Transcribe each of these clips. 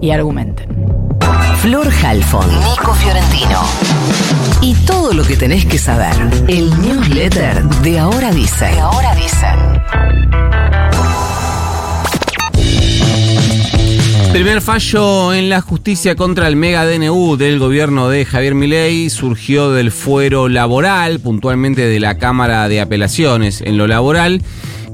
y argumenten. Flor Halfon, Nico Fiorentino. Y todo lo que tenés que saber. El newsletter de Ahora Dicen. De Ahora Dicen. Primer fallo en la justicia contra el mega DNU del gobierno de Javier Milei surgió del fuero laboral, puntualmente de la Cámara de Apelaciones en lo laboral.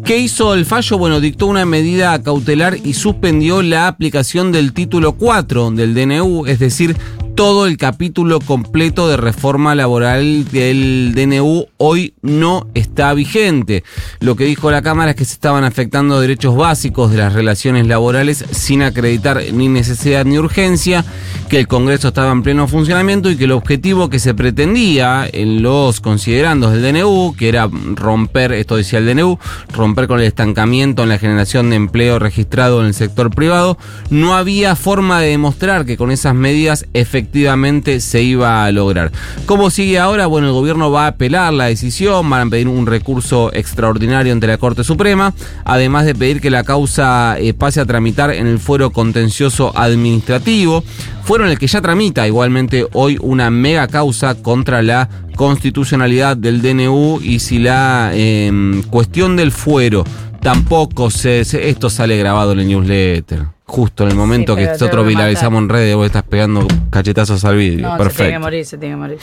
¿Qué hizo el fallo? Bueno, dictó una medida cautelar y suspendió la aplicación del título 4 del DNU, es decir, todo el capítulo completo de reforma laboral del DNU hoy no está vigente. Lo que dijo la Cámara es que se estaban afectando derechos básicos de las relaciones laborales sin acreditar ni necesidad ni urgencia, que el Congreso estaba en pleno funcionamiento y que el objetivo que se pretendía en los considerandos del DNU, que era romper, esto decía el DNU, romper con el estancamiento en la generación de empleo registrado en el sector privado, no había forma de demostrar que con esas medidas efectivamente efectivamente se iba a lograr. ¿Cómo sigue ahora? Bueno, el gobierno va a apelar la decisión, van a pedir un recurso extraordinario ante la Corte Suprema, además de pedir que la causa eh, pase a tramitar en el fuero contencioso administrativo, fuero en el que ya tramita igualmente hoy una mega causa contra la constitucionalidad del DNU y si la em, cuestión del fuero tampoco se, esto sale grabado en el newsletter. Justo en el momento que nosotros viralizamos en redes, vos estás pegando cachetazos al vídeo. Perfecto. Se tiene que morir, se tiene que morir.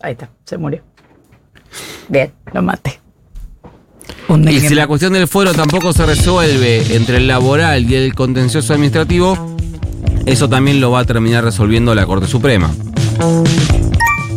Ahí está, se murió. Bien, lo maté. Y si la cuestión del fuero tampoco se resuelve entre el laboral y el contencioso administrativo, eso también lo va a terminar resolviendo la Corte Suprema.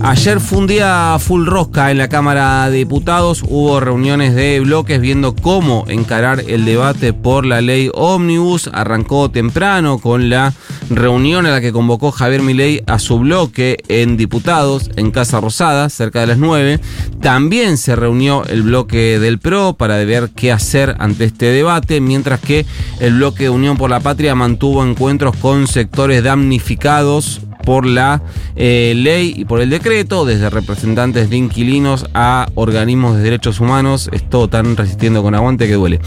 Ayer fue un día full rosca en la Cámara de Diputados. Hubo reuniones de bloques viendo cómo encarar el debate por la ley Omnibus. Arrancó temprano con la reunión a la que convocó Javier Milei a su bloque en Diputados, en Casa Rosada, cerca de las 9. También se reunió el bloque del PRO para ver qué hacer ante este debate, mientras que el bloque de Unión por la Patria mantuvo encuentros con sectores damnificados por la eh, ley y por el decreto, desde representantes de inquilinos a organismos de derechos humanos. Esto tan resistiendo con aguante que duele.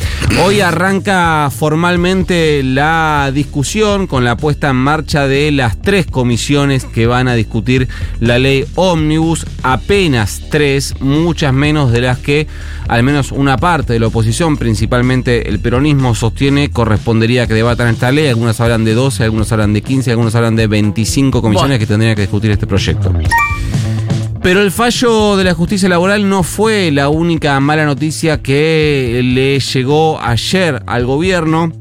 Hoy arranca formalmente la discusión con la puesta en marcha de las tres comisiones que van a discutir la ley Omnibus. Apenas tres, muchas menos de las que al menos una parte de la oposición, principalmente el peronismo, sostiene correspondería que debatan esta ley. Algunas hablan de 12, algunos hablan de 15, algunos hablan de 25 comisiones que tendrían que discutir este proyecto. Pero el fallo de la justicia laboral no fue la única mala noticia que le llegó ayer al gobierno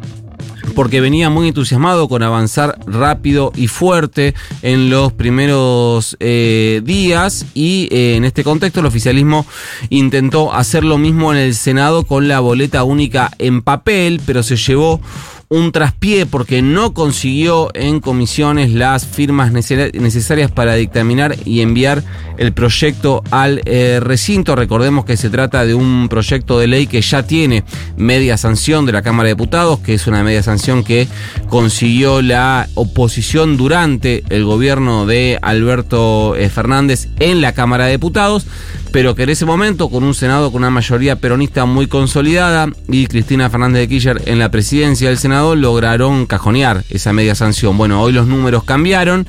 porque venía muy entusiasmado con avanzar rápido y fuerte en los primeros eh, días y eh, en este contexto el oficialismo intentó hacer lo mismo en el Senado con la boleta única en papel, pero se llevó un traspié porque no consiguió en comisiones las firmas necesarias para dictaminar y enviar el proyecto al eh, recinto. Recordemos que se trata de un proyecto de ley que ya tiene media sanción de la Cámara de Diputados, que es una media sanción que consiguió la oposición durante el gobierno de Alberto eh, Fernández en la Cámara de Diputados pero que en ese momento, con un Senado con una mayoría peronista muy consolidada y Cristina Fernández de Kirchner en la presidencia del Senado, lograron cajonear esa media sanción. Bueno, hoy los números cambiaron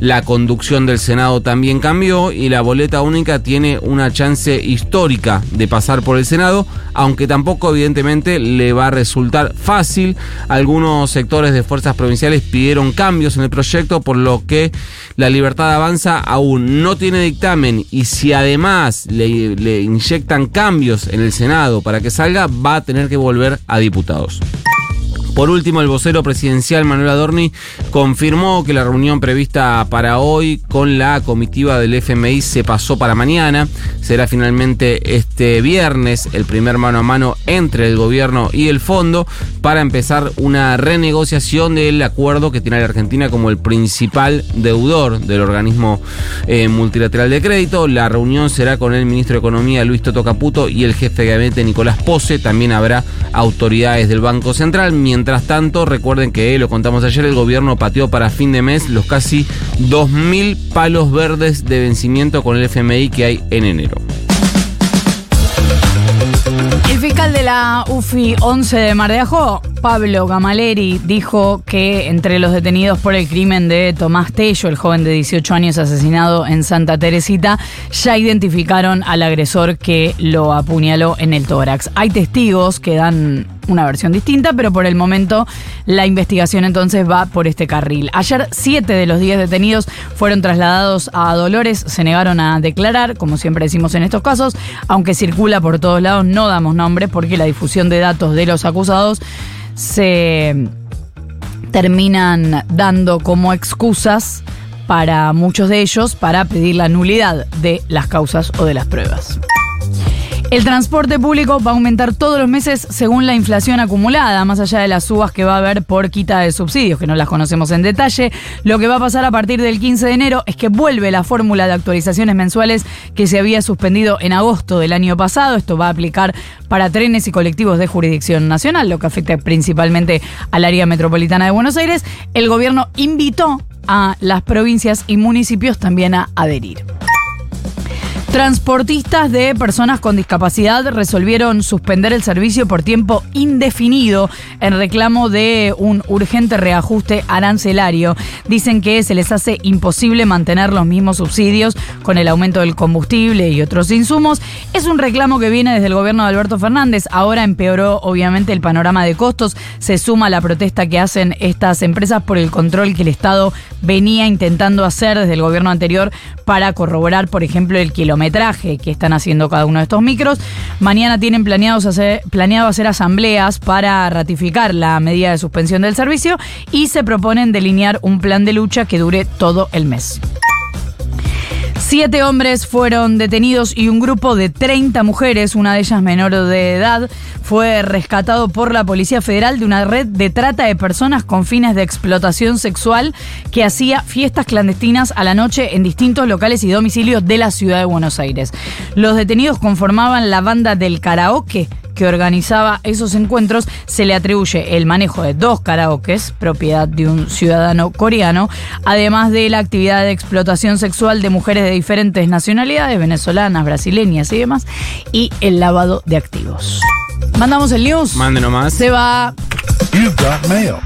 la conducción del Senado también cambió y la boleta única tiene una chance histórica de pasar por el Senado, aunque tampoco evidentemente le va a resultar fácil. Algunos sectores de fuerzas provinciales pidieron cambios en el proyecto, por lo que la libertad avanza aún no tiene dictamen y si además le, le inyectan cambios en el Senado para que salga, va a tener que volver a diputados. Por último, el vocero presidencial Manuel Adorni confirmó que la reunión prevista para hoy con la comitiva del FMI se pasó para mañana. Será finalmente este viernes el primer mano a mano entre el gobierno y el fondo para empezar una renegociación del acuerdo que tiene la Argentina como el principal deudor del organismo eh, multilateral de crédito. La reunión será con el ministro de Economía Luis Toto Caputo y el jefe de gabinete Nicolás Pose. También habrá autoridades del Banco Central. Mientras tanto, recuerden que lo contamos ayer, el gobierno pateó para fin de mes los casi 2.000 palos verdes de vencimiento con el FMI que hay en enero. El fiscal de la UFI 11 de Mar Pablo Gamaleri dijo que entre los detenidos por el crimen de Tomás Tello, el joven de 18 años asesinado en Santa Teresita, ya identificaron al agresor que lo apuñaló en el tórax. Hay testigos que dan una versión distinta, pero por el momento la investigación entonces va por este carril. Ayer siete de los 10 detenidos fueron trasladados a Dolores, se negaron a declarar, como siempre decimos en estos casos, aunque circula por todos lados, no damos nombres porque la difusión de datos de los acusados se terminan dando como excusas para muchos de ellos para pedir la nulidad de las causas o de las pruebas. El transporte público va a aumentar todos los meses según la inflación acumulada, más allá de las subas que va a haber por quita de subsidios, que no las conocemos en detalle. Lo que va a pasar a partir del 15 de enero es que vuelve la fórmula de actualizaciones mensuales que se había suspendido en agosto del año pasado. Esto va a aplicar para trenes y colectivos de jurisdicción nacional, lo que afecta principalmente al área metropolitana de Buenos Aires. El gobierno invitó a las provincias y municipios también a adherir. Transportistas de personas con discapacidad resolvieron suspender el servicio por tiempo indefinido en reclamo de un urgente reajuste arancelario. Dicen que se les hace imposible mantener los mismos subsidios con el aumento del combustible y otros insumos. Es un reclamo que viene desde el gobierno de Alberto Fernández. Ahora empeoró obviamente el panorama de costos. Se suma la protesta que hacen estas empresas por el control que el Estado venía intentando hacer desde el gobierno anterior para corroborar, por ejemplo, el kilómetro metraje que están haciendo cada uno de estos micros. Mañana tienen planeados hacer, planeado hacer asambleas para ratificar la medida de suspensión del servicio y se proponen delinear un plan de lucha que dure todo el mes. Siete hombres fueron detenidos y un grupo de 30 mujeres, una de ellas menor de edad, fue rescatado por la Policía Federal de una red de trata de personas con fines de explotación sexual que hacía fiestas clandestinas a la noche en distintos locales y domicilios de la ciudad de Buenos Aires. Los detenidos conformaban la banda del karaoke que organizaba esos encuentros, se le atribuye el manejo de dos karaokes, propiedad de un ciudadano coreano, además de la actividad de explotación sexual de mujeres de diferentes nacionalidades, venezolanas, brasileñas y demás, y el lavado de activos. Mandamos el news. Mande nomás. Se va. You've got mail.